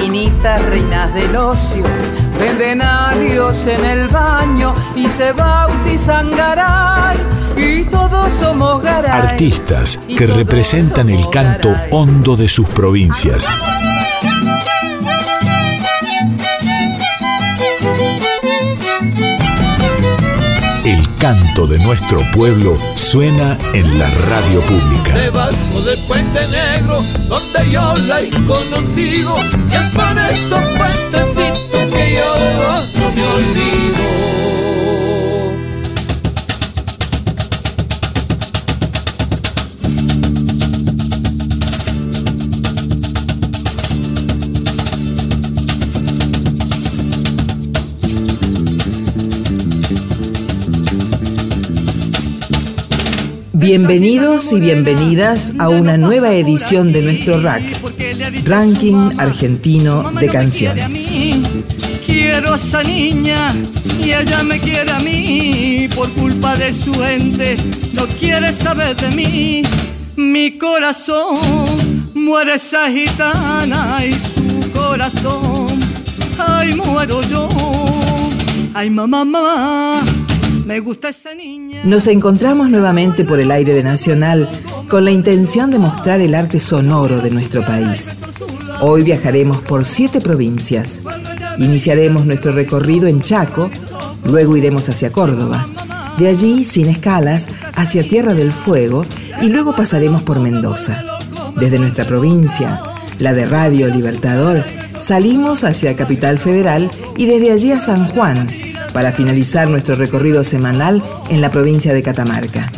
minitas, reinas del ocio Venden a Dios en el baño y se bautizan garay. Y todos somos garay. Artistas que representan el canto hondo de sus provincias. Canto de nuestro pueblo suena en la radio pública. Debajo del puente negro, donde yo la he conocido, y es por esos puentecitos que yo no me olvido. Bienvenidos y bienvenidas a una nueva edición de nuestro RAC, Ranking Argentino de Canciones. Quiero a esa niña y ella me quiere a mí por culpa de su ente, no quiere saber de mí. Mi corazón muere esa gitana y su corazón, ay muero yo. Ay mamá, mamá. Me gusta esa niña. Nos encontramos nuevamente por el aire de Nacional con la intención de mostrar el arte sonoro de nuestro país. Hoy viajaremos por siete provincias. Iniciaremos nuestro recorrido en Chaco, luego iremos hacia Córdoba. De allí, sin escalas, hacia Tierra del Fuego y luego pasaremos por Mendoza. Desde nuestra provincia, la de Radio Libertador, salimos hacia Capital Federal y desde allí a San Juan, para finalizar nuestro recorrido semanal en la provincia de Catamarca.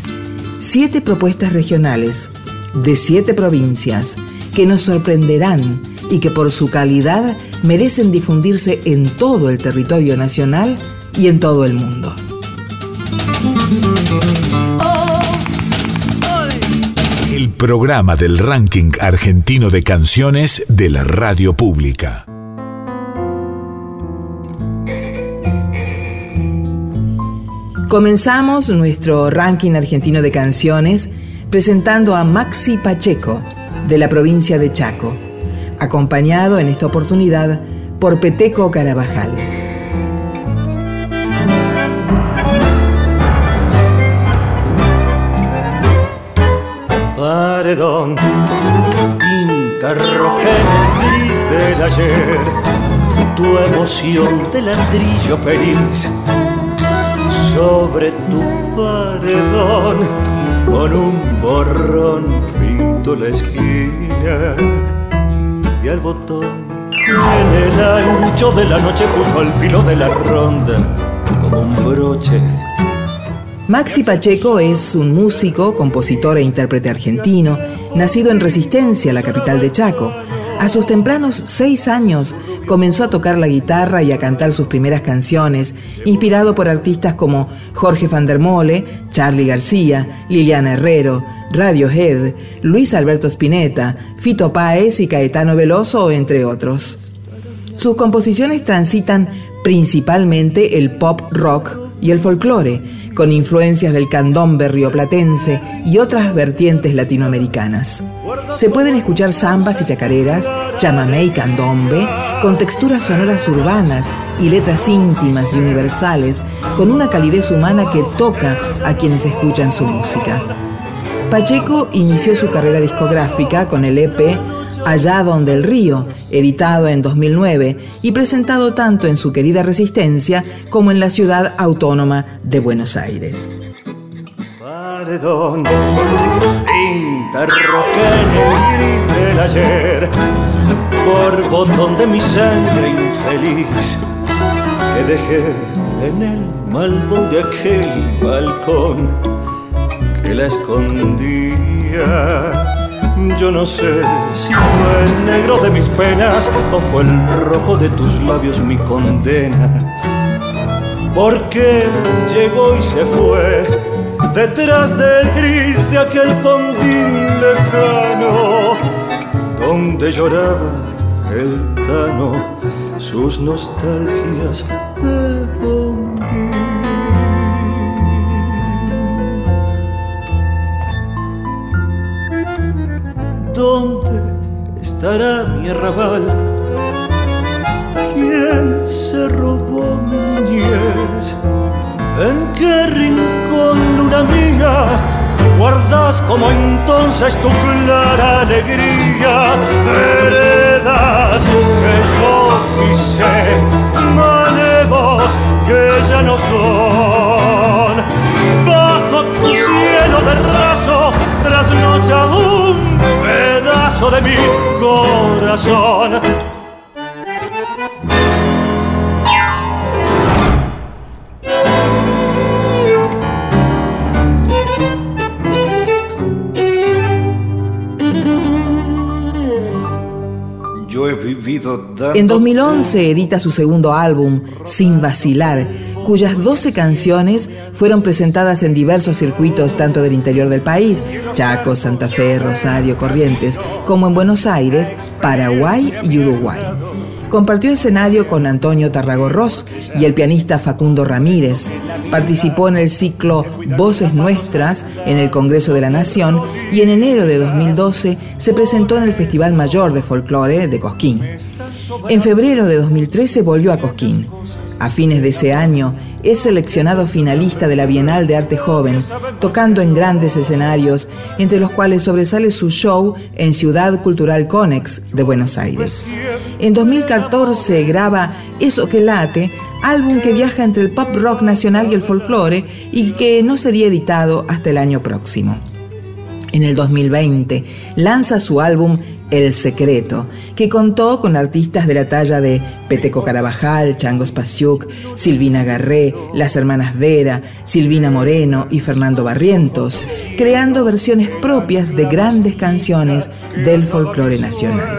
Siete propuestas regionales de siete provincias que nos sorprenderán y que por su calidad merecen difundirse en todo el territorio nacional y en todo el mundo. El programa del ranking argentino de canciones de la radio pública. Comenzamos nuestro ranking argentino de canciones presentando a Maxi Pacheco, de la provincia de Chaco, acompañado en esta oportunidad por Peteco Carabajal. Paredón, en el gris del ayer, tu emoción de ladrillo feliz sobre tu paredón con un borrón pinto la esquina y al botón en el ancho de la noche puso al filo de la ronda como un broche. Maxi Pacheco es un músico, compositor e intérprete argentino, nacido en Resistencia, la capital de Chaco. A sus tempranos seis años comenzó a tocar la guitarra y a cantar sus primeras canciones, inspirado por artistas como Jorge van der Mole, Charlie García, Liliana Herrero, Radiohead, Luis Alberto Spinetta, Fito Páez y Caetano Veloso, entre otros. Sus composiciones transitan principalmente el pop rock y el folclore, con influencias del candombe rioplatense y otras vertientes latinoamericanas. Se pueden escuchar zambas y chacareras, chamamé y candombe, con texturas sonoras urbanas y letras íntimas y universales, con una calidez humana que toca a quienes escuchan su música. Pacheco inició su carrera discográfica con el EP Allá donde el río, editado en 2009 y presentado tanto en su querida Resistencia como en la ciudad autónoma de Buenos Aires. Paredón, tinta roja en el gris del ayer, por botón de mi sangre infeliz, que dejé en el malvón de aquel balcón que la escondía. Yo no sé si fue el negro de mis penas o fue el rojo de tus labios mi condena. Porque llegó y se fue detrás del gris de aquel fondín lejano donde lloraba el tano sus nostalgias de bombín. ¿Dónde estará mi arrabal? ¿Quién se robó mi niñez? ¿En qué rincón, mía, guardas como entonces tu clara alegría? Veredas que yo pisé, manevos que ya no son. Bajo tu cielo de raso, trasnocha un pedazo de mi corazón. En 2011 edita su segundo álbum, Sin Vacilar, cuyas 12 canciones fueron presentadas en diversos circuitos tanto del interior del país, Chaco, Santa Fe, Rosario, Corrientes, como en Buenos Aires, Paraguay y Uruguay. Compartió escenario con Antonio Tarragorros y el pianista Facundo Ramírez. Participó en el ciclo Voces Nuestras en el Congreso de la Nación y en enero de 2012 se presentó en el Festival Mayor de Folclore de Cosquín. En febrero de 2013 volvió a Cosquín. A fines de ese año es seleccionado finalista de la Bienal de Arte Joven, tocando en grandes escenarios, entre los cuales sobresale su show en Ciudad Cultural Conex de Buenos Aires. En 2014 graba Eso que late, álbum que viaja entre el pop rock nacional y el folclore y que no sería editado hasta el año próximo. En el 2020 lanza su álbum El Secreto, que contó con artistas de la talla de Peteco Carabajal, Changos Pasiuk, Silvina Garré, las hermanas Vera, Silvina Moreno y Fernando Barrientos, creando versiones propias de grandes canciones del folclore nacional.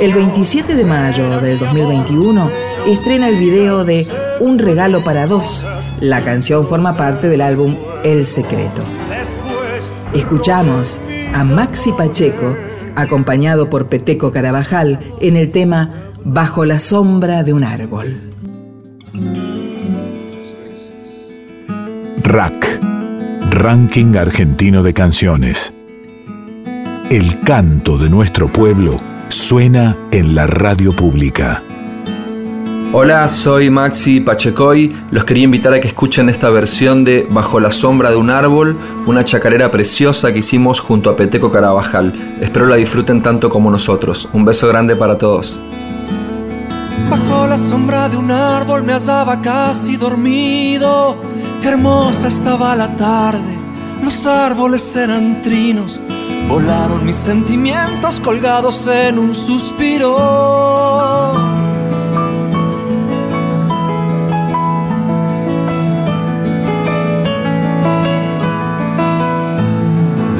El 27 de mayo del 2021 estrena el video de Un regalo para dos. La canción forma parte del álbum El Secreto. Escuchamos a Maxi Pacheco, acompañado por Peteco Carabajal, en el tema Bajo la sombra de un árbol. Rack, Ranking Argentino de Canciones. El canto de nuestro pueblo suena en la radio pública. Hola, soy Maxi Pachecoy. Los quería invitar a que escuchen esta versión de Bajo la sombra de un árbol, una chacarera preciosa que hicimos junto a Peteco Carabajal. Espero la disfruten tanto como nosotros. Un beso grande para todos. Bajo la sombra de un árbol me hallaba casi dormido. Qué hermosa estaba la tarde. Los árboles eran trinos. Volaron mis sentimientos colgados en un suspiro.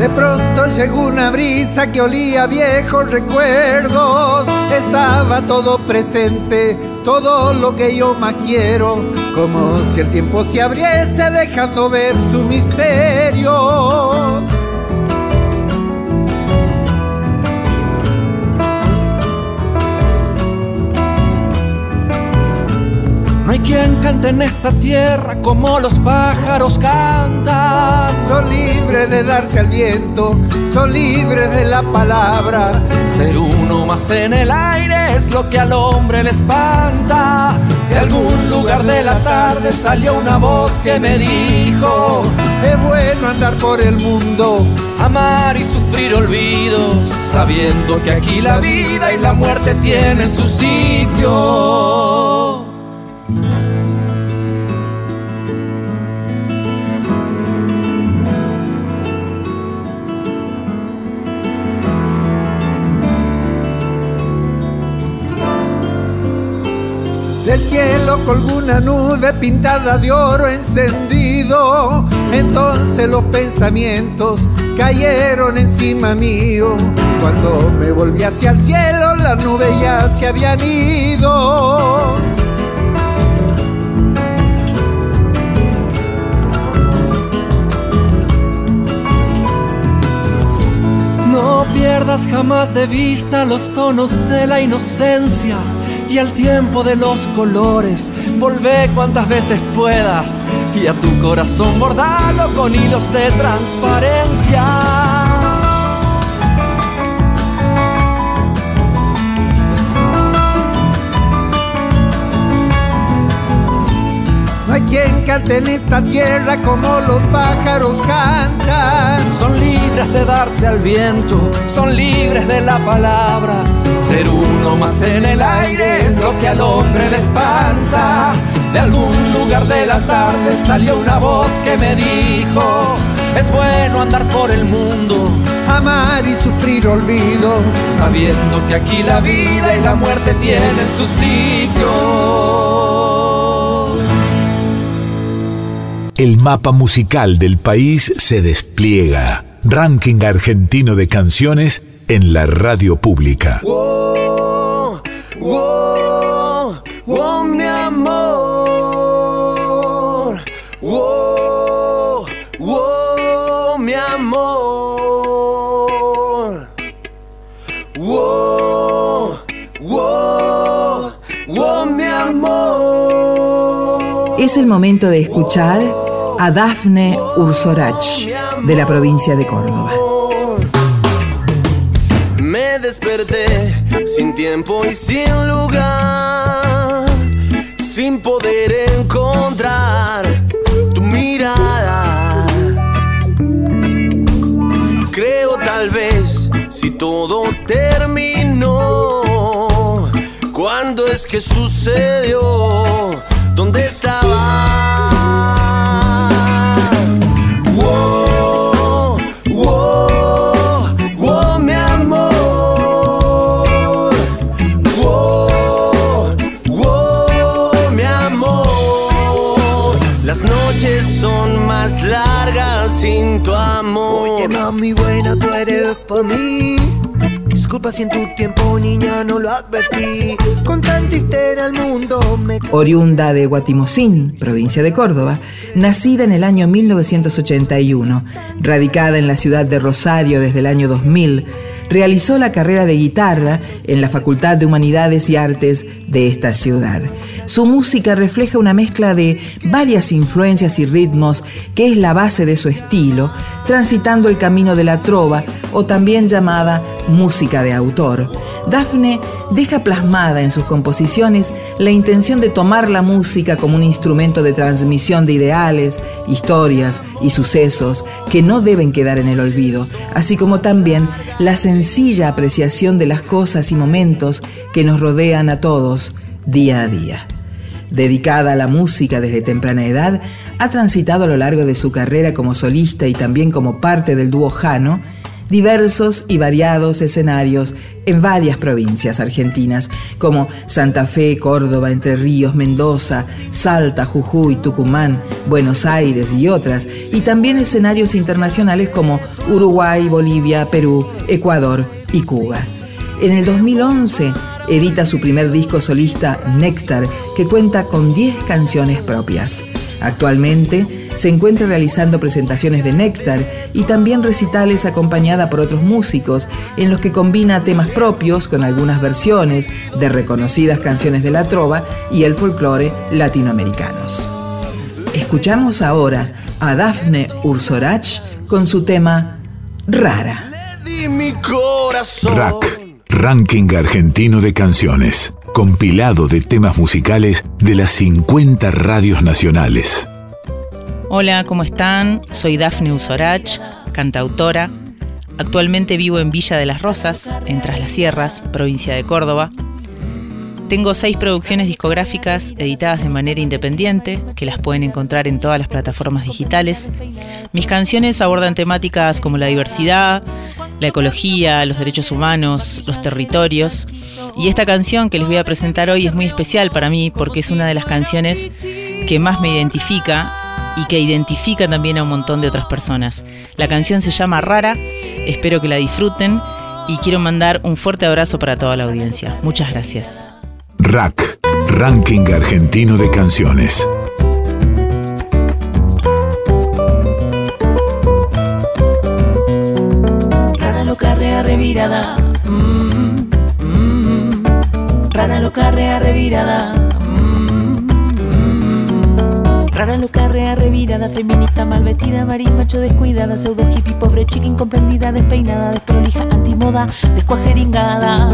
De pronto llegó una brisa que olía viejos recuerdos. Estaba todo presente, todo lo que yo más quiero. Como si el tiempo se abriese dejando ver su misterio. No hay quien cante en esta tierra como los pájaros cantan. Son libres de darse al viento, son libres de la palabra. Ser uno más en el aire es lo que al hombre le espanta. De algún lugar de la tarde salió una voz que me dijo: Es bueno andar por el mundo, amar y sufrir olvidos, sabiendo que aquí la vida y la muerte tienen su sitio. Del cielo loco alguna nube pintada de oro encendido. Entonces los pensamientos cayeron encima mío. Cuando me volví hacia el cielo, las nubes ya se habían ido. No pierdas jamás de vista los tonos de la inocencia y el tiempo de los colores. Volvé cuantas veces puedas y a tu corazón bordalo con hilos de transparencia. En esta tierra como los pájaros cantan. Son libres de darse al viento, son libres de la palabra. Ser uno más en el aire es lo que al hombre le espanta. De algún lugar de la tarde salió una voz que me dijo, es bueno andar por el mundo, amar y sufrir olvido, sabiendo que aquí la vida y la muerte tienen su sitio. El mapa musical del país se despliega. Ranking argentino de canciones en la radio pública. Es el momento de escuchar a Dafne Ursorach, de la provincia de Córdoba. Me desperté sin tiempo y sin lugar, sin poder encontrar tu mirada. Creo tal vez si todo terminó, ¿cuándo es que sucedió? ¿Dónde estaba? Las noches son más largas sin tu amor. Oye, mami buena, tú eres por mí. Disculpa si en tu tiempo, niña, no lo advertí. Con tanta histeria al mundo me... Oriunda de Guatimosín, provincia de Córdoba, nacida en el año 1981, radicada en la ciudad de Rosario desde el año 2000, realizó la carrera de guitarra en la Facultad de Humanidades y Artes de esta ciudad. Su música refleja una mezcla de varias influencias y ritmos que es la base de su estilo, transitando el camino de la trova o también llamada música de autor. Dafne deja plasmada en sus composiciones la intención de tomar la música como un instrumento de transmisión de ideales, historias y sucesos que no deben quedar en el olvido, así como también la sencilla apreciación de las cosas y momentos que nos rodean a todos día a día. Dedicada a la música desde temprana edad, ha transitado a lo largo de su carrera como solista y también como parte del dúo Jano diversos y variados escenarios en varias provincias argentinas, como Santa Fe, Córdoba, Entre Ríos, Mendoza, Salta, Jujuy, Tucumán, Buenos Aires y otras, y también escenarios internacionales como Uruguay, Bolivia, Perú, Ecuador y Cuba. En el 2011 edita su primer disco solista, Néctar, que cuenta con 10 canciones propias. Actualmente se encuentra realizando presentaciones de Néctar y también recitales acompañada por otros músicos, en los que combina temas propios con algunas versiones de reconocidas canciones de la trova y el folclore latinoamericanos. Escuchamos ahora a Dafne Ursorach con su tema Rara. Di mi corazón. Rack, Ranking Argentino de Canciones, compilado de temas musicales de las 50 radios nacionales. Hola, ¿cómo están? Soy Dafne Usorach, cantautora. Actualmente vivo en Villa de las Rosas, en Tras las Sierras, provincia de Córdoba. Tengo seis producciones discográficas editadas de manera independiente, que las pueden encontrar en todas las plataformas digitales. Mis canciones abordan temáticas como la diversidad, la ecología, los derechos humanos, los territorios. Y esta canción que les voy a presentar hoy es muy especial para mí porque es una de las canciones que más me identifica y que identifica también a un montón de otras personas. La canción se llama Rara, espero que la disfruten y quiero mandar un fuerte abrazo para toda la audiencia. Muchas gracias. Rack, Ranking Argentino de Canciones. Revirada. Mm, mm. Rara loca, rea, revirada. Mm. Rara loca, rea, revirada, feminista, mal vestida, marín, macho descuidada, pseudo hippie, pobre chica incomprendida, despeinada, desprolija, antimoda, descuajeringada.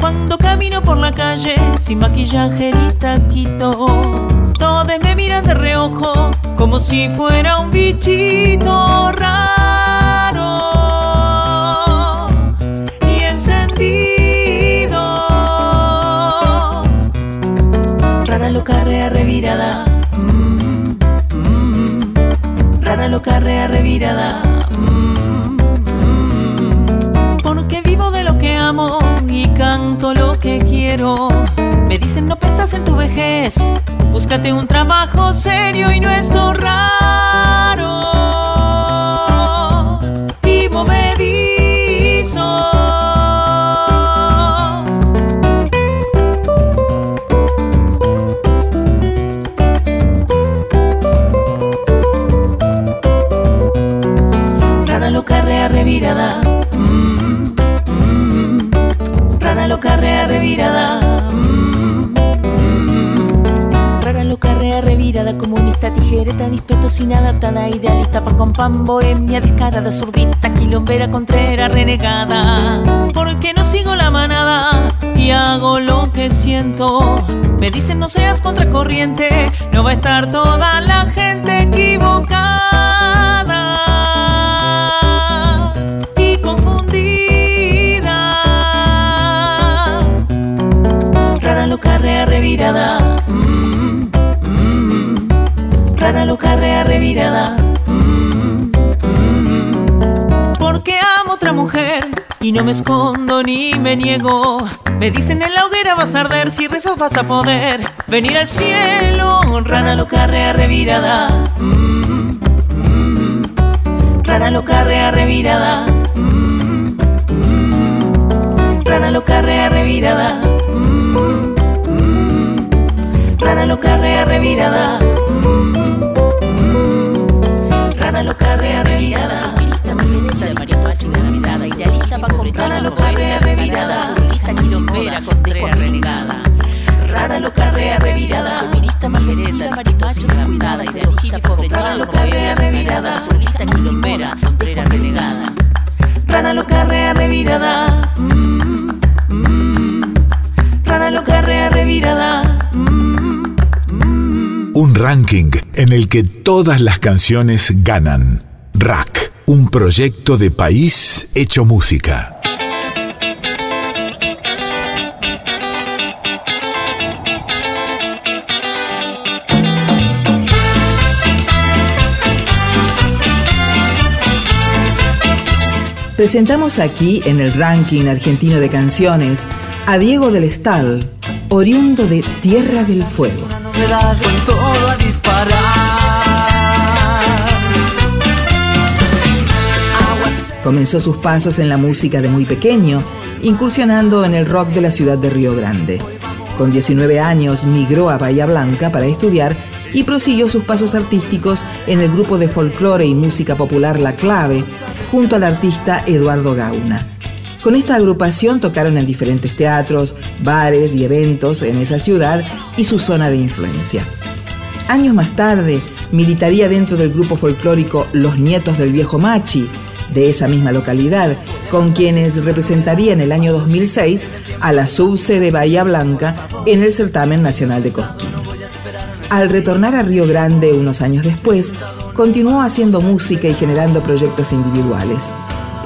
Cuando camino por la calle, sin maquillaje ni taquito, todos me miran de reojo, como si fuera un bichito raro revirada. Mm, mm. Rara loca, rea, revirada. Mm, mm. Porque vivo de lo que amo y canto lo que quiero. Me dicen no pensas en tu vejez, búscate un trabajo serio y no esto raro. Mm, mm. Rara loca, rea, revirada. Mm. Rara loca, rea, revirada, comunista, tijereta, dispeto sin adaptada, idealista, pan con pan, bohemia, descarada, zurdita, quilombera, contrera, renegada. Porque no sigo la manada y hago lo que siento. Me dicen no seas contracorriente, no va a estar toda la gente equivocada Rara loca, rea, revirada. Mm, mm. Rara loca, rea, revirada. Mm, mm. Porque amo otra mujer y no me escondo ni me niego. Me dicen en la hoguera vas a arder, si rezas vas a poder venir al cielo. Rara loca, rea, revirada. Mm, mm. Rara loca, rea, revirada. Mm, mm. Rara loca, rea, revirada. Rara loca, rea, revirada. Mm, mm. Rara loca, rea, revirada. Lista majereta de mariposa revirada. Idealista pa' comprar. Rara loca, rea, revirada. Lista quilombera, contrera, renegada. Rara loca, rea, revirada. Feminista majereta de mariposa revirada. Idealista pobre Rara loca, rea, revirada. Lista quilombera, contrera, renegada. Rara loca, rea, revirada. Ranking en el que todas las canciones ganan. Rack, un proyecto de país hecho música. Presentamos aquí en el ranking argentino de canciones a Diego del Estal, oriundo de Tierra del Fuego. Comenzó sus pasos en la música de muy pequeño, incursionando en el rock de la ciudad de Río Grande. Con 19 años migró a Bahía Blanca para estudiar y prosiguió sus pasos artísticos en el grupo de folclore y música popular La Clave, junto al artista Eduardo Gauna. Con esta agrupación tocaron en diferentes teatros, bares y eventos en esa ciudad y su zona de influencia. Años más tarde, militaría dentro del grupo folclórico Los Nietos del Viejo Machi, de esa misma localidad, con quienes representaría en el año 2006 a la subsede Bahía Blanca en el certamen nacional de Cosquín. Al retornar a Río Grande unos años después, continuó haciendo música y generando proyectos individuales.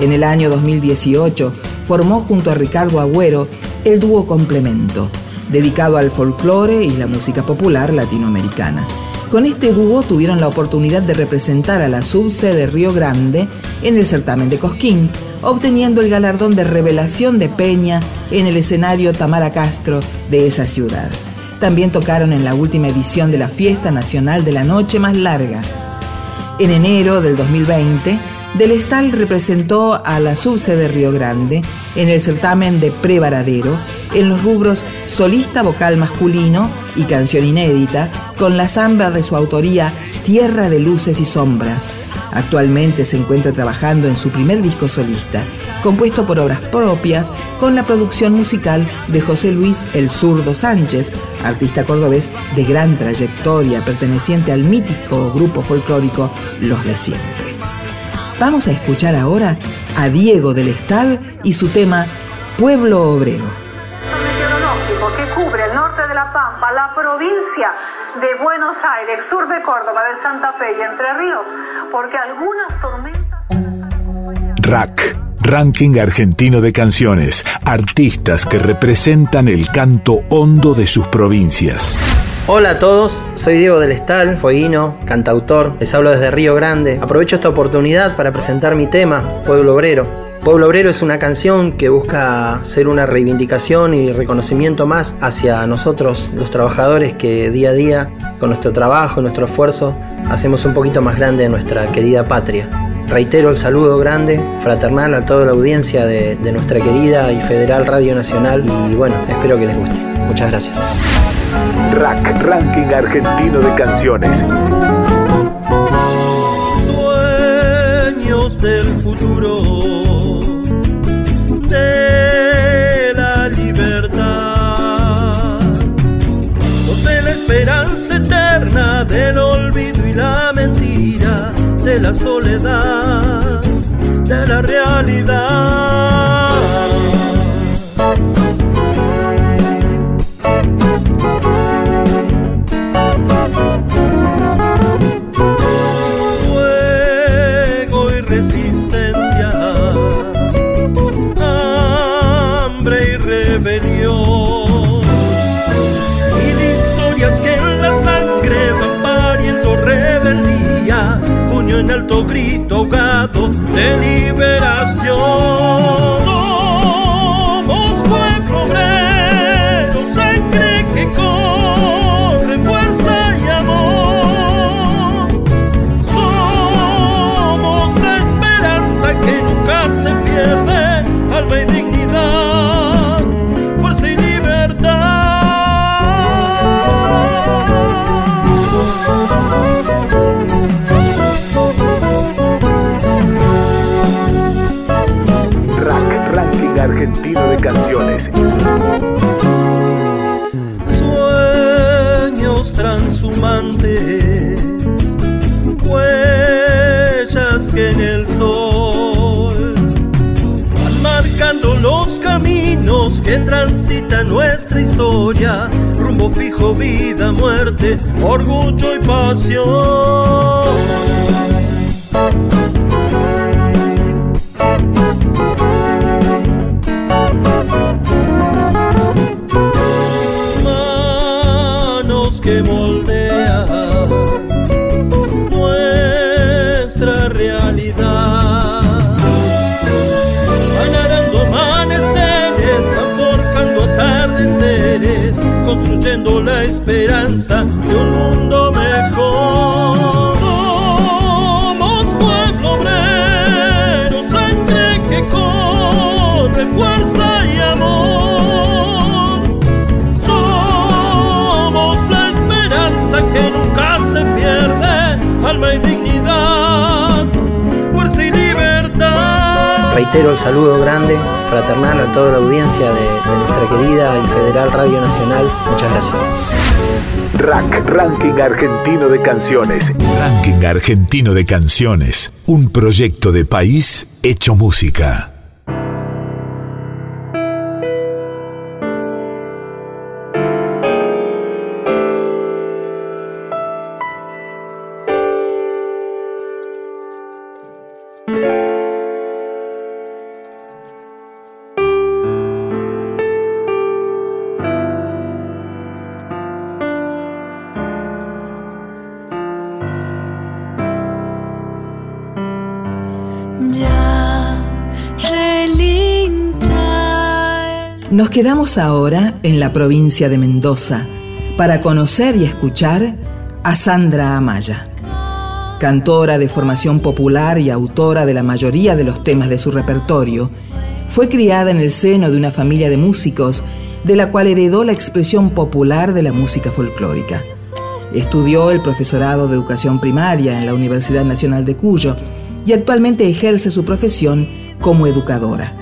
En el año 2018 formó junto a Ricardo Agüero el dúo Complemento, dedicado al folclore y la música popular latinoamericana. Con este dúo tuvieron la oportunidad de representar a la subsede Río Grande en el certamen de Cosquín, obteniendo el galardón de revelación de Peña en el escenario Tamara Castro de esa ciudad. También tocaron en la última edición de la Fiesta Nacional de la Noche Más Larga. En enero del 2020, Del Estal representó a la subsede Río Grande en el certamen de Prevaradero en los rubros solista vocal masculino y canción inédita con la samba de su autoría Tierra de Luces y Sombras. Actualmente se encuentra trabajando en su primer disco solista, compuesto por obras propias con la producción musical de José Luis El Zurdo Sánchez, artista cordobés de gran trayectoria perteneciente al mítico grupo folclórico Los de Siempre. Vamos a escuchar ahora a Diego del Estal y su tema Pueblo Obrero. meteorológico que cubre el norte de La Pampa, la provincia de Buenos Aires, sur de Córdoba, de Santa Fe y Entre Ríos, porque algunas tormentas... RAC, Ranking Argentino de Canciones, artistas que representan el canto hondo de sus provincias. Hola a todos, soy Diego del Estal, fueguino, cantautor, les hablo desde Río Grande. Aprovecho esta oportunidad para presentar mi tema, Pueblo Obrero. Pueblo Obrero es una canción que busca ser una reivindicación y reconocimiento más hacia nosotros, los trabajadores que día a día, con nuestro trabajo y nuestro esfuerzo, hacemos un poquito más grande nuestra querida patria. Reitero el saludo grande, fraternal a toda la audiencia de, de nuestra querida y federal Radio Nacional y bueno, espero que les guste. Muchas gracias. RAC, Ranking Argentino de Canciones. Dueños del futuro, de la libertad, los de la esperanza eterna, del olvido y la mentira, de la soledad, de la realidad. En alto grito ahogado de liberación. Argentino de Canciones. Sueños transhumantes, huellas que en el sol marcando los caminos que transitan nuestra historia, rumbo fijo, vida, muerte, orgullo y pasión. Esperanza de un mundo mejor. Somos pueblo obrero, sangre que corre, fuerza y amor. Somos la esperanza que nunca se pierde, alma y dignidad, fuerza y libertad. Reitero el saludo grande, fraternal a toda la audiencia de, de nuestra querida y federal Radio Nacional. Muchas gracias. RAC, Ranking Argentino de Canciones. Ranking Argentino de Canciones. Un proyecto de país hecho música. Nos quedamos ahora en la provincia de Mendoza para conocer y escuchar a Sandra Amaya. Cantora de formación popular y autora de la mayoría de los temas de su repertorio, fue criada en el seno de una familia de músicos de la cual heredó la expresión popular de la música folclórica. Estudió el profesorado de educación primaria en la Universidad Nacional de Cuyo y actualmente ejerce su profesión como educadora.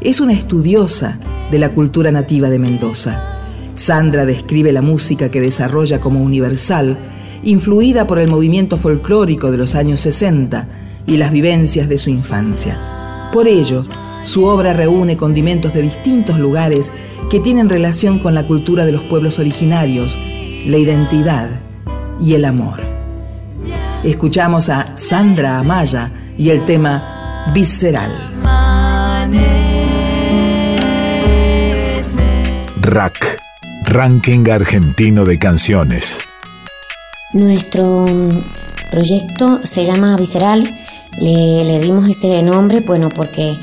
Es una estudiosa de la cultura nativa de Mendoza. Sandra describe la música que desarrolla como universal, influida por el movimiento folclórico de los años 60 y las vivencias de su infancia. Por ello, su obra reúne condimentos de distintos lugares que tienen relación con la cultura de los pueblos originarios, la identidad y el amor. Escuchamos a Sandra Amaya y el tema Visceral. RAC, Ranking Argentino de Canciones. Nuestro proyecto se llama Visceral. Le, le dimos ese nombre, bueno, porque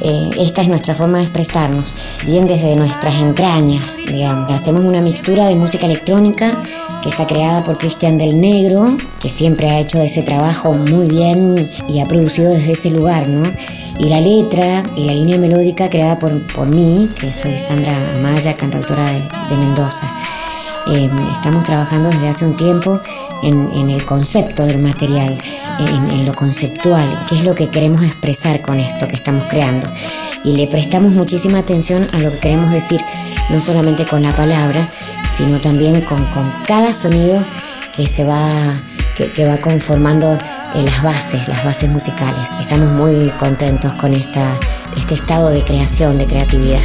eh, esta es nuestra forma de expresarnos, bien desde nuestras entrañas, digamos. Hacemos una mixtura de música electrónica que está creada por Cristian del Negro, que siempre ha hecho ese trabajo muy bien y ha producido desde ese lugar, ¿no? Y la letra y la línea melódica creada por, por mí, que soy Sandra Amaya, cantautora de, Mendoza. Eh, estamos trabajando desde hace un tiempo en, el concepto del material, en, lo conceptual, qué es lo que queremos expresar con esto que estamos creando. Y le prestamos muchísima atención a lo que queremos decir, no solamente con la palabra, sino también con, cada sonido que se va, que, va conformando eh, las bases, las bases musicales. Estamos muy contentos con esta, este estado de creación, de creatividad.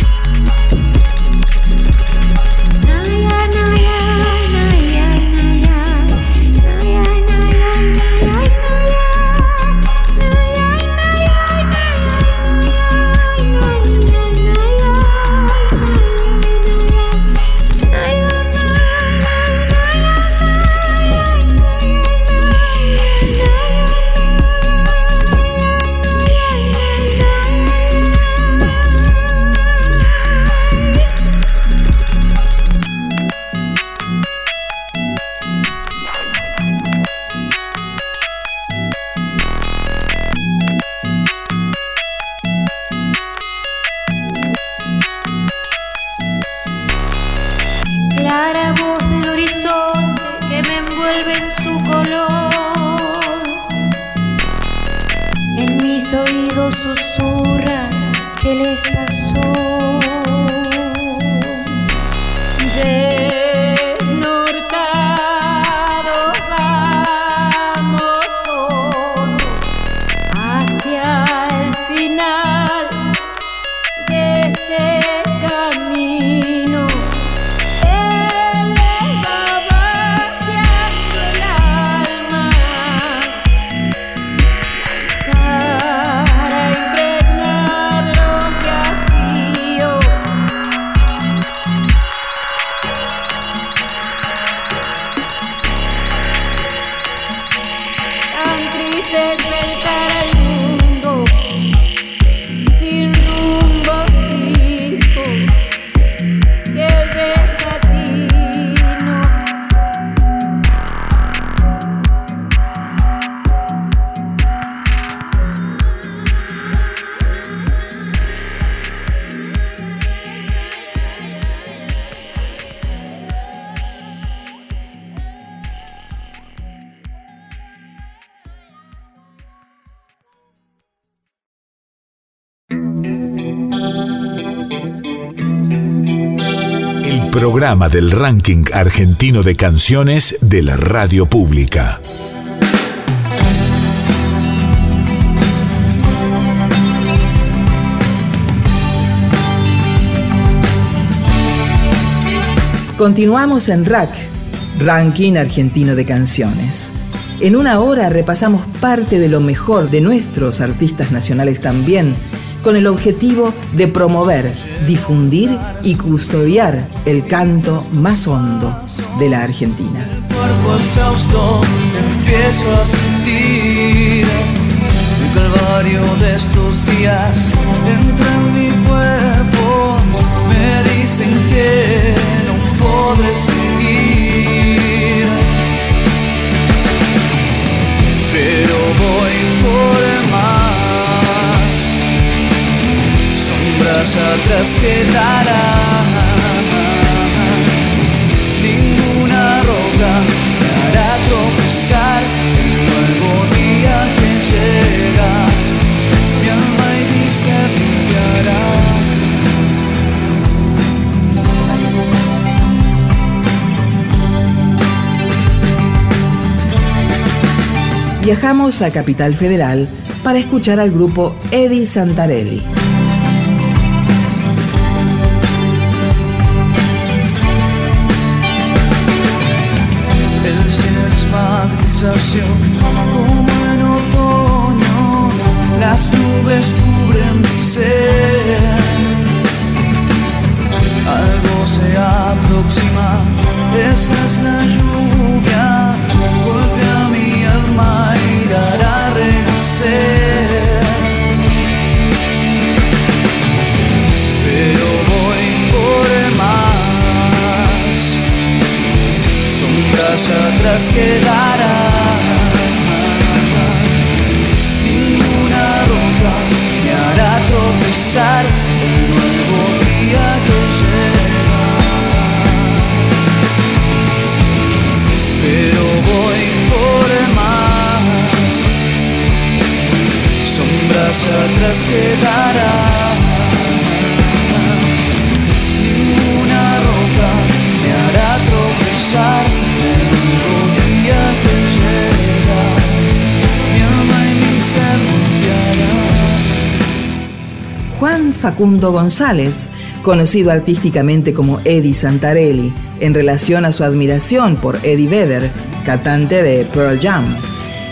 Del ranking argentino de canciones de la radio pública. Continuamos en RAC, Ranking Argentino de Canciones. En una hora repasamos parte de lo mejor de nuestros artistas nacionales también con el objetivo de promover, difundir y custodiar el canto más hondo de la Argentina. Sombras atrás quedarán. Ninguna roca me hará tropezar el día que llega. Mi alma y se limpiará. Viajamos a Capital Federal para escuchar al grupo Eddie Santarelli. Como en otoño, las nubes cubren mi ser. Algo se aproxima, esa es la lluvia, golpea mi alma y la hará renacer. Pero voy por más sombras atrás quedarán. Tropezar el nuevo día que llega. Pero voy por más sombras atrás quedarán. Facundo González, conocido artísticamente como Eddie Santarelli, en relación a su admiración por Eddie Vedder, cantante de Pearl Jam.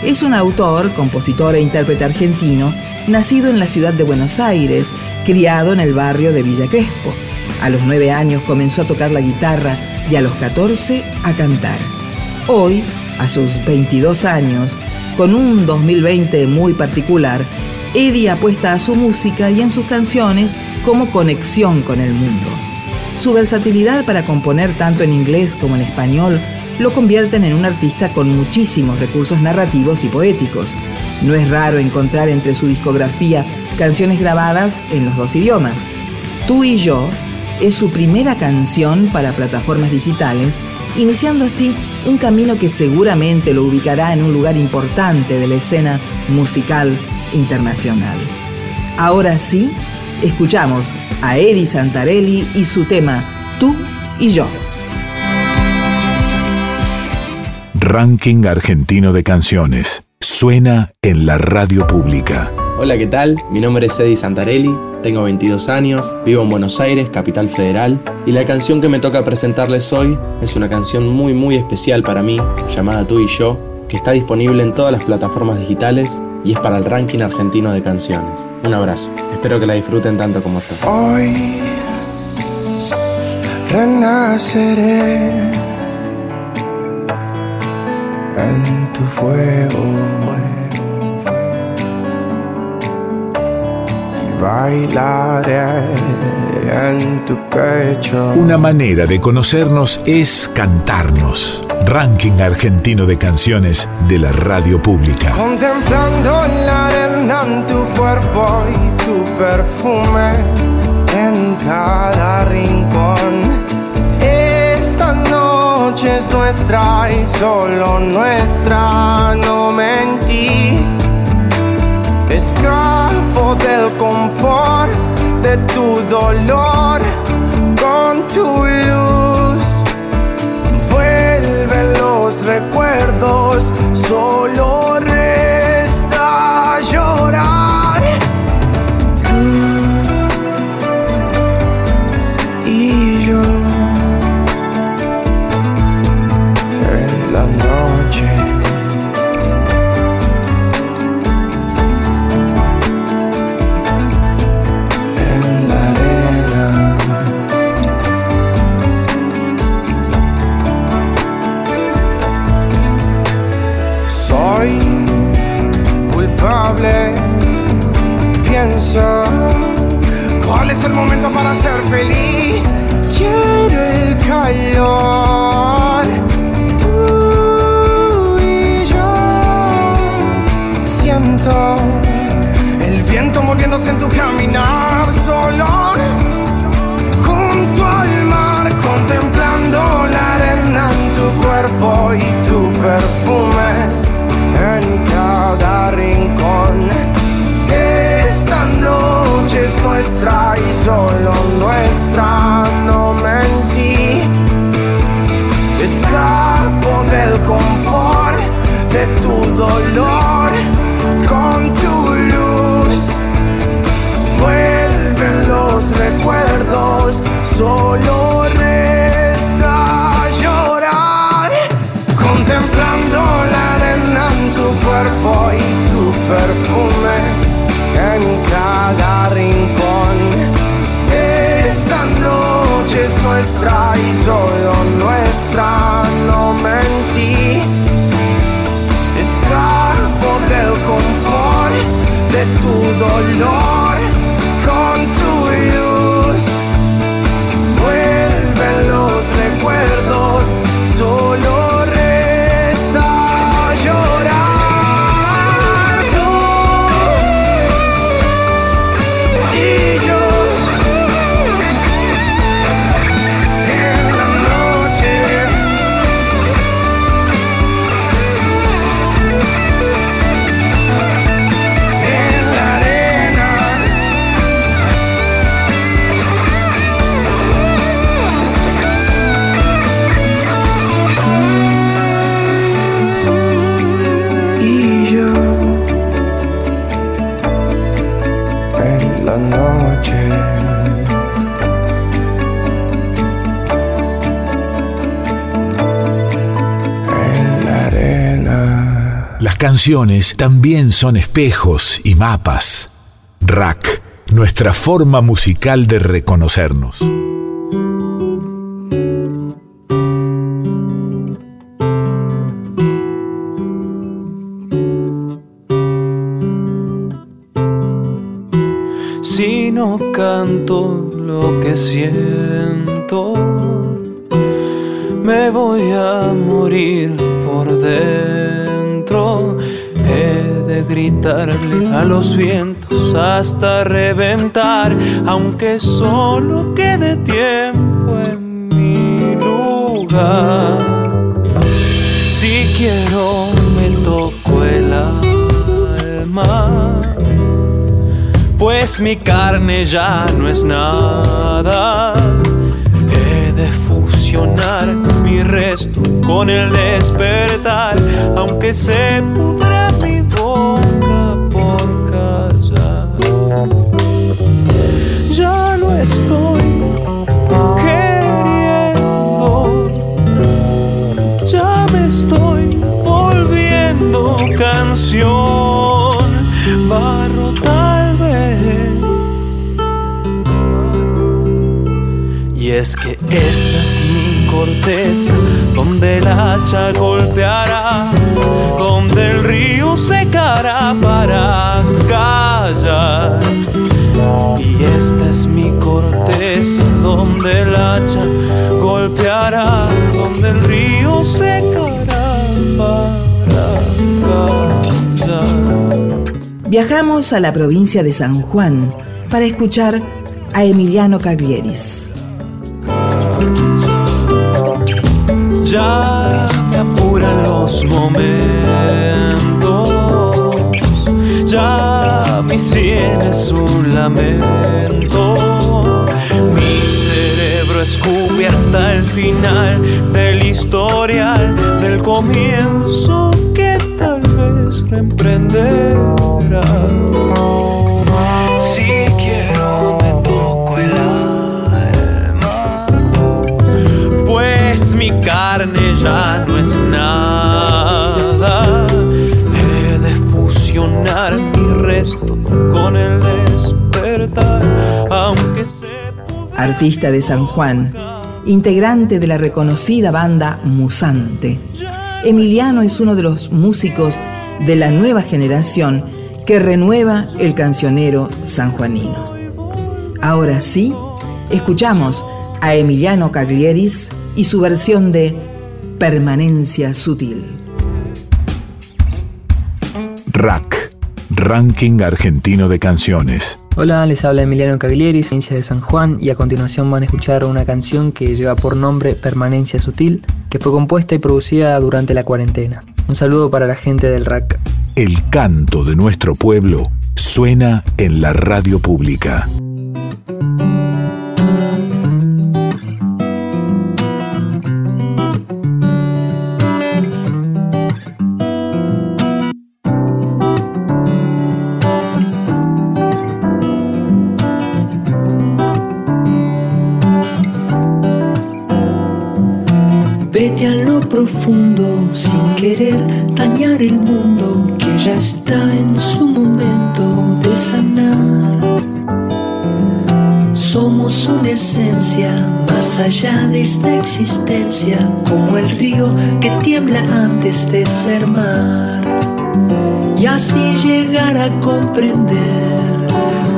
Es un autor, compositor e intérprete argentino, nacido en la ciudad de Buenos Aires, criado en el barrio de Villa Crespo. A los nueve años comenzó a tocar la guitarra y a los 14 a cantar. Hoy, a sus 22 años, con un 2020 muy particular, Eddie apuesta a su música y en sus canciones como conexión con el mundo. Su versatilidad para componer tanto en inglés como en español lo convierten en un artista con muchísimos recursos narrativos y poéticos. No es raro encontrar entre su discografía canciones grabadas en los dos idiomas. Tú y yo es su primera canción para plataformas digitales, iniciando así un camino que seguramente lo ubicará en un lugar importante de la escena musical internacional. Ahora sí, escuchamos a Eddie Santarelli y su tema Tú y yo. Ranking Argentino de Canciones. Suena en la radio pública. Hola, ¿qué tal? Mi nombre es Eddie Santarelli, tengo 22 años, vivo en Buenos Aires, capital federal, y la canción que me toca presentarles hoy es una canción muy muy especial para mí, llamada Tú y yo, que está disponible en todas las plataformas digitales y es para el ranking argentino de canciones. Un abrazo, espero que la disfruten tanto como yo. Hoy renaceré en tu fuego y bailaré en tu pecho. Una manera de conocernos es cantarnos. Ranking Argentino de Canciones de la radio pública. Contemplando la arena en tu cuerpo y tu perfume en cada rincón. Esta noche es nuestra y solo nuestra, no mentí. Escapo del confort de tu dolor con tu luz. Recuerdos, solo resta llorar. Feliz? Quiero el calor. Tú y yo. Siento el viento moviéndose en tu caminar solo. Junto al mar, contemplando la arena en tu cuerpo y tu perfume en cada rincón. Esta noche es nuestra y solo de tu dolor con tu luz. Vuelven los recuerdos, solo resta llorar. Contemplando la arena en tu cuerpo y tu perfume en cada rincón. Esta noche es nuestra y solo nuestra, de tu dolor con canciones también son espejos y mapas. Rack, nuestra forma musical de reconocernos. Si no canto lo que siento, me voy a morir por dentro. He de gritarle a los vientos hasta reventar, aunque solo quede tiempo en mi lugar. Si quiero me toco el alma pues mi carne ya no es nada. He de fusionar mi resto con el despertar, aunque se pudra mi boca por callar. Ya lo estoy queriendo, ya me estoy volviendo canción, barro tal vez. Y es que esta es corteza, donde el hacha golpeará, donde el río secará para callar. Y esta es mi corteza, donde el hacha golpeará, donde el río secará para callar. Viajamos a la provincia de San Juan para escuchar a Emiliano Caglieris. Ya me apuran los momentos, ya mi sien es un lamento. Mi cerebro escupe hasta el final del historial, del comienzo que tal vez reemprenderá. Artista de San Juan, integrante de la reconocida banda Musante. Emiliano es uno de los músicos de la nueva generación que renueva el cancionero sanjuanino. Ahora sí, escuchamos a Emiliano Caglieris y su versión de Permanencia Sutil. Rack, Ranking Argentino de Canciones. Hola, les habla Emiliano Caglieris, provincia de San Juan, y a continuación van a escuchar una canción que lleva por nombre Permanencia Sutil, que fue compuesta y producida durante la cuarentena. Un saludo para la gente del RAC. El canto de nuestro pueblo suena en la radio pública. Esencia más allá de esta existencia, como el río que tiembla antes de ser mar. Y así llegar a comprender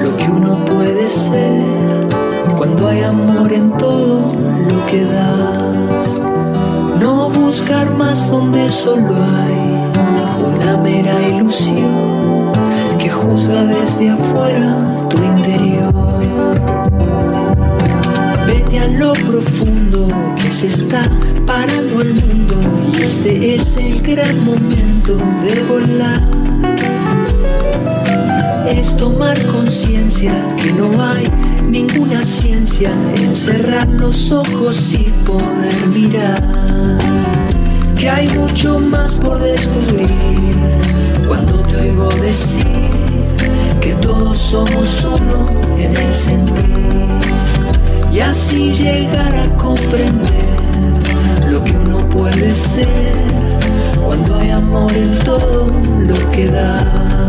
lo que uno puede ser cuando hay amor en todo lo que das. No buscar más donde solo hay una mera ilusión que juzga desde afuera tu interior. Vete a lo profundo que se está parando el mundo y este es el gran momento de volar. Es tomar conciencia que no hay ninguna ciencia en cerrar los ojos y poder mirar. Que hay mucho más por descubrir cuando te oigo decir que todos somos uno en el sentir. Y así llegar a comprender lo que uno puede ser cuando hay amor en todo lo que da.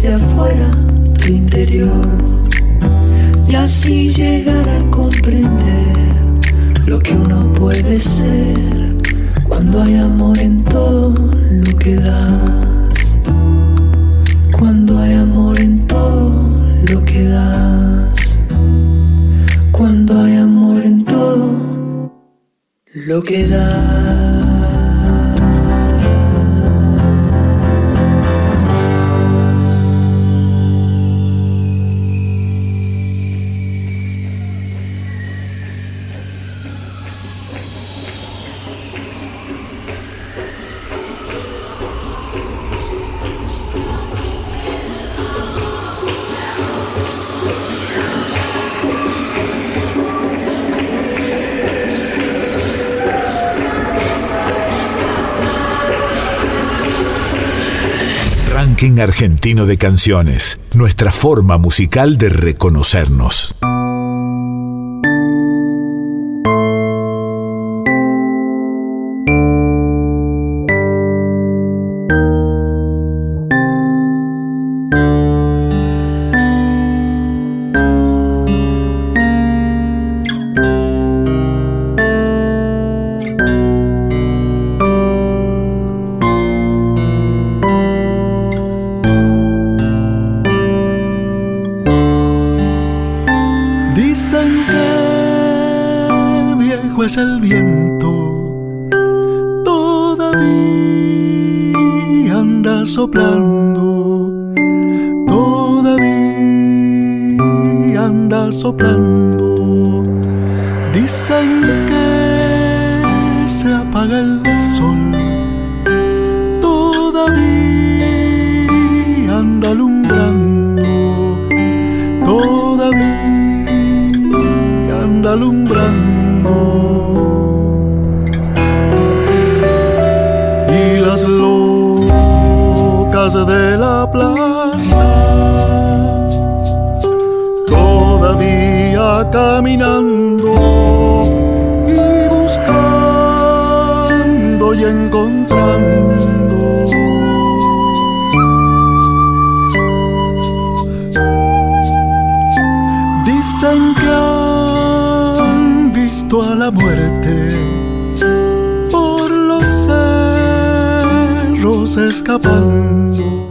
Desde afuera tu interior. Y así llegar a comprender lo que uno puede ser cuando hay amor en todo lo que das. Cuando hay amor en todo lo que das. Cuando hay amor en todo lo que das. Ranking Argentino de Canciones, nuestra forma musical de reconocernos. Dicen que se apaga el sol, todavía anda alumbrando, todavía anda alumbrando. Y las locas de la plaza caminando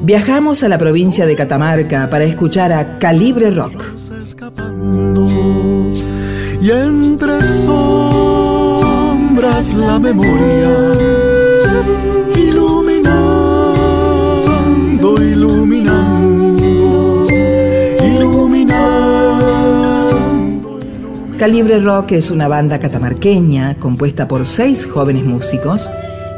Viajamos a la provincia de Catamarca para escuchar a Calibre Rock. Y entre sombras la memoria iluminando, iluminando, iluminando. Calibre Rock es una banda catamarqueña compuesta por seis jóvenes músicos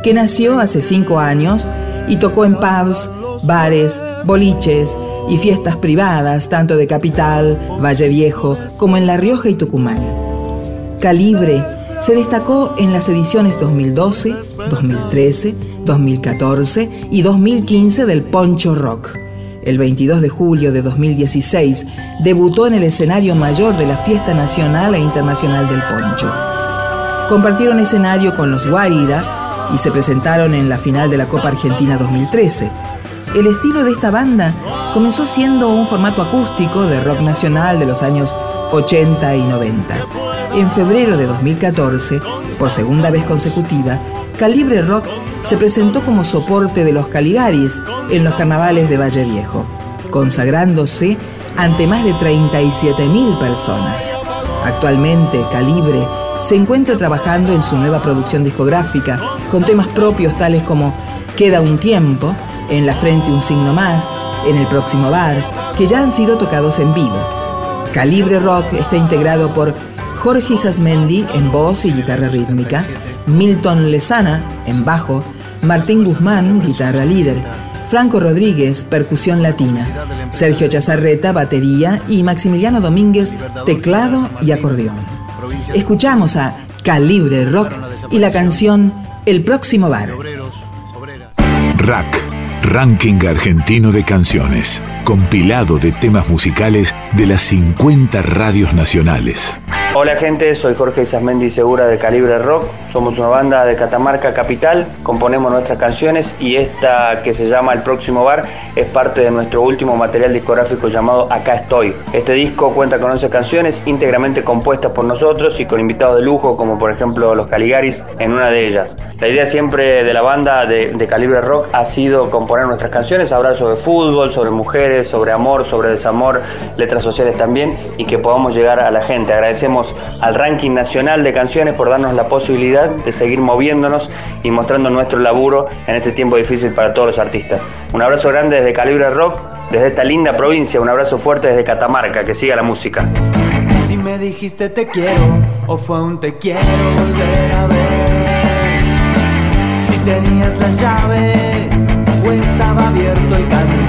que nació hace cinco años y tocó en pubs, bares, boliches y fiestas privadas tanto de Capital, Valle Viejo como en La Rioja y Tucumán. Calibre se destacó en las ediciones 2012, 2013, 2014 y 2015 del Poncho Rock. El 22 de julio de 2016 debutó en el escenario mayor de la Fiesta Nacional e Internacional del Poncho. Compartieron escenario con los Guaira y se presentaron en la final de la Copa Argentina 2013. El estilo de esta banda comenzó siendo un formato acústico de rock nacional de los años 80 y 90. En febrero de 2014, por segunda vez consecutiva, Calibre Rock se presentó como soporte de los Caligaris en los carnavales de Valle Viejo, consagrándose ante más de 37.000 personas. Actualmente, Calibre se encuentra trabajando en su nueva producción discográfica con temas propios tales como Queda un tiempo, En la frente un signo más, En el próximo bar, que ya han sido tocados en vivo. Calibre Rock está integrado por Jorge Sasmendi en voz y guitarra rítmica, Milton Lezana en bajo, Martín Guzmán, guitarra líder, Franco Rodríguez, percusión latina, Sergio Chazarreta, batería y Maximiliano Domínguez, teclado y acordeón. Escuchamos a Calibre Rock y la canción El próximo bar. Rack, Ranking Argentino de Canciones, compilado de temas musicales de las 50 radios nacionales. Hola gente, soy Jorge Isasmendi Segura de Calibre Rock. Somos una banda de Catamarca Capital, componemos nuestras canciones y esta que se llama El Próximo Bar es parte de nuestro último material discográfico llamado Acá Estoy. Este disco cuenta con 11 canciones íntegramente compuestas por nosotros y con invitados de lujo como por ejemplo los Caligaris en una de ellas. La idea siempre de la banda de, de Calibre Rock ha sido componer nuestras canciones, hablar sobre fútbol, sobre mujeres, sobre amor, sobre desamor, letras sociales también y que podamos llegar a la gente. Agradecemos al ranking nacional de canciones por darnos la posibilidad de seguir moviéndonos y mostrando nuestro laburo en este tiempo difícil para todos los artistas. Un abrazo grande desde Calibre Rock, desde esta linda provincia, un abrazo fuerte desde Catamarca, que siga la música. Si me dijiste te quiero o fue un te quiero volver a ver. Si tenías la llave o estaba abierto el candado.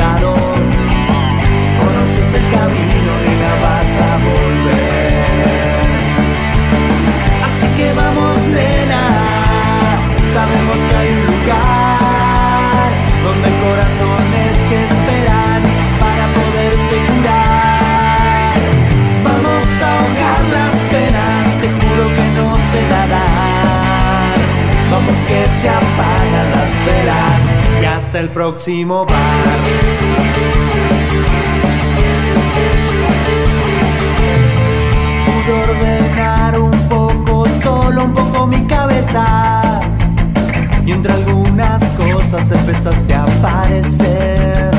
Se apagan las velas y hasta el próximo bar. Pude ordenar un poco, solo un poco mi cabeza. Y entre algunas cosas empezaste a aparecer.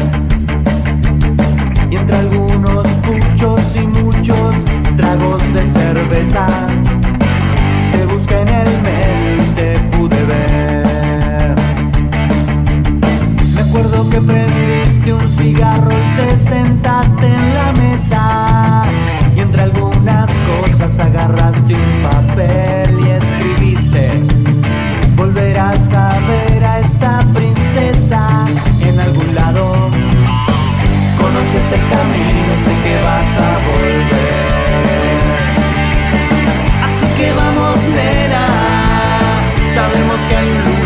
Y entre algunos puchos y muchos tragos de cerveza. Te busqué en el mail Me acuerdo que prendiste un cigarro y te sentaste en la mesa. Y entre algunas cosas agarraste un papel y escribiste. Volverás a ver a esta princesa en algún lado. Conoces el camino, sé que vas a volver. Así que vamos, nena. Sabemos que hay un lugar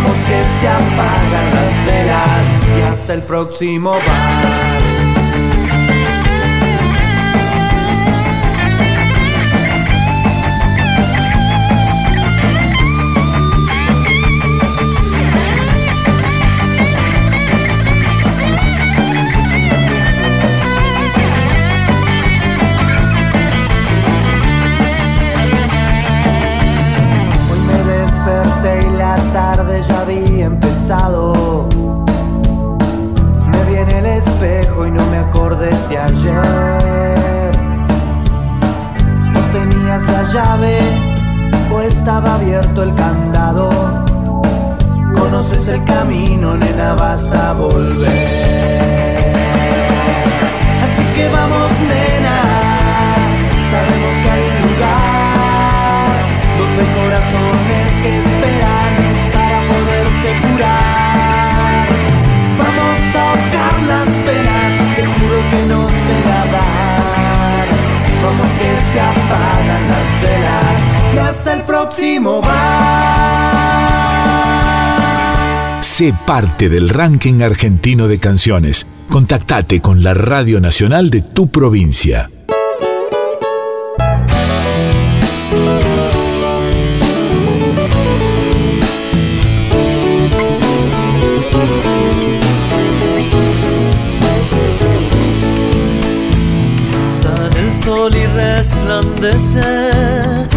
que se apagan las velas y hasta el próximo bar. Sé parte del ranking argentino de canciones. Contactate con la Radio Nacional de tu provincia. un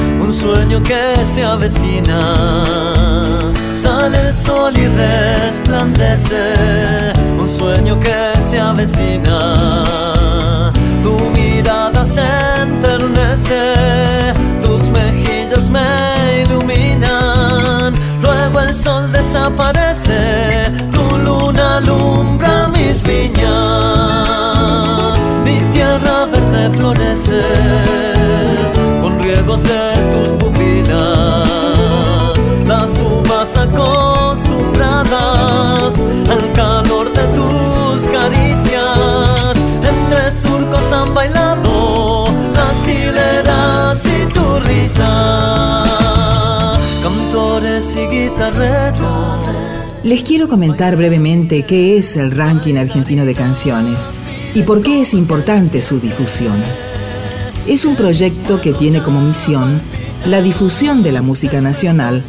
sueño que se avecina. Sale el sol y resplandece, un sueño que se avecina. Tu mirada se enternece, tus mejillas me iluminan. Luego el sol desaparece, tu luna alumbra mis viñas. Mi tierra verde florece riegos de tus pupilas, las uvas acostumbradas al calor de tus caricias, entre surcos han bailado las hileras y tu risa, cantores y guitarreros. Les quiero comentar brevemente qué es el ranking argentino de canciones y por qué es importante su difusión es un proyecto que tiene como misión la difusión de la música nacional,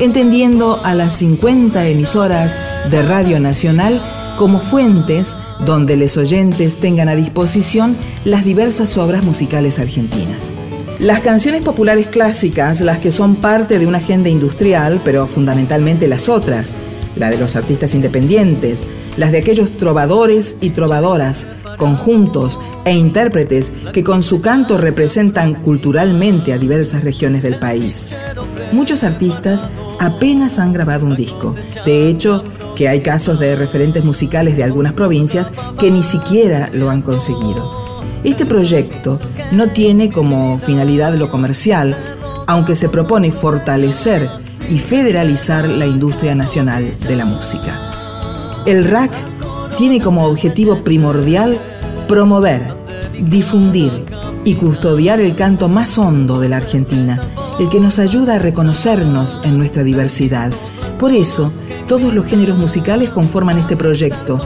entendiendo a las 50 emisoras de Radio Nacional como fuentes donde los oyentes tengan a disposición las diversas obras musicales argentinas. Las canciones populares clásicas, las que son parte de una agenda industrial, pero fundamentalmente las otras, la de los artistas independientes, las de aquellos trovadores y trovadoras, conjuntos e intérpretes que con su canto representan culturalmente a diversas regiones del país. Muchos artistas apenas han grabado un disco. De hecho, que hay casos de referentes musicales de algunas provincias que ni siquiera lo han conseguido. Este proyecto no tiene como finalidad lo comercial, aunque se propone fortalecer y federalizar la industria nacional de la música. El RAC tiene como objetivo primordial promover, difundir y custodiar el canto más hondo de la Argentina, el que nos ayuda a reconocernos en nuestra diversidad. Por eso, todos los géneros musicales conforman este proyecto,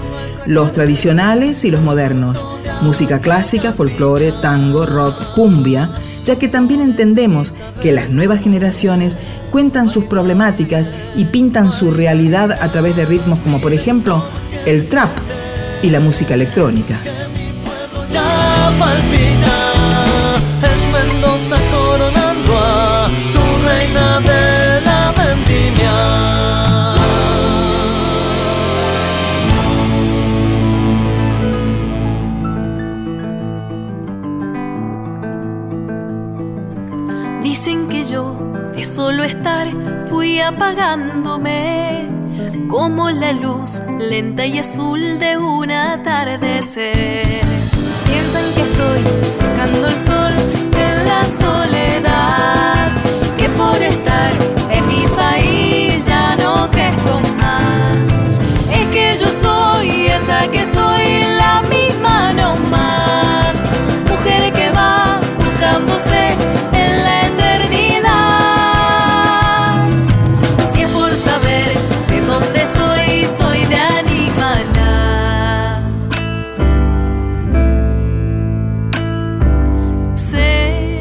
los tradicionales y los modernos, música clásica, folclore, tango, rock, cumbia, ya que también entendemos que las nuevas generaciones cuentan sus problemáticas y pintan su realidad a través de ritmos como por ejemplo el trap y la música electrónica. Apagándome como la luz lenta y azul de un atardecer. Piensan que estoy secando el sol en la soledad,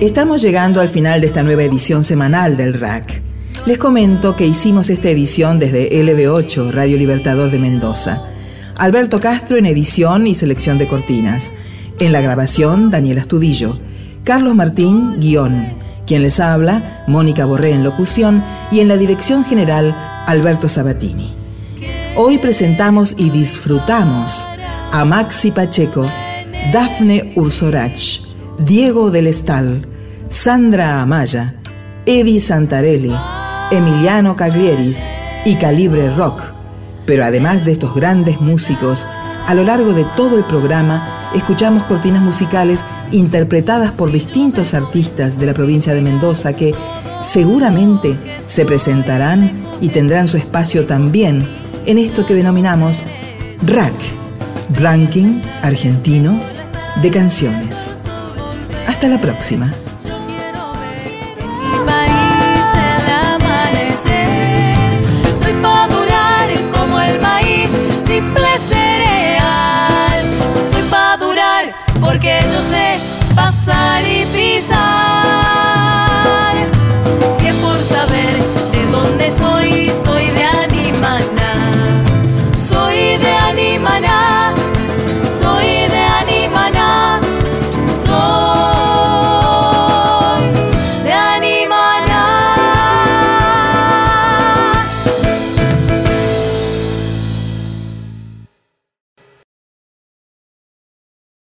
Estamos llegando al final de esta nueva edición semanal del RAC. Les comento que hicimos esta edición desde LB8, Radio Libertador de Mendoza. Alberto Castro en edición y selección de cortinas. En la grabación, Daniel Astudillo. Carlos Martín, guion. Quien les habla, Mónica Borré en locución y en la dirección general, Alberto Sabatini. Hoy presentamos y disfrutamos a Maxi Pacheco, Dafne Ursorach, Diego del Estal, Sandra Amaya, Eddie Santarelli, Emiliano Caglieris y Calibre Rock. Pero además de estos grandes músicos, a lo largo de todo el programa escuchamos cortinas musicales interpretadas por distintos artistas de la provincia de Mendoza que seguramente se presentarán y tendrán su espacio también en esto que denominamos RAC, Ranking Argentino de Canciones. Hasta la próxima.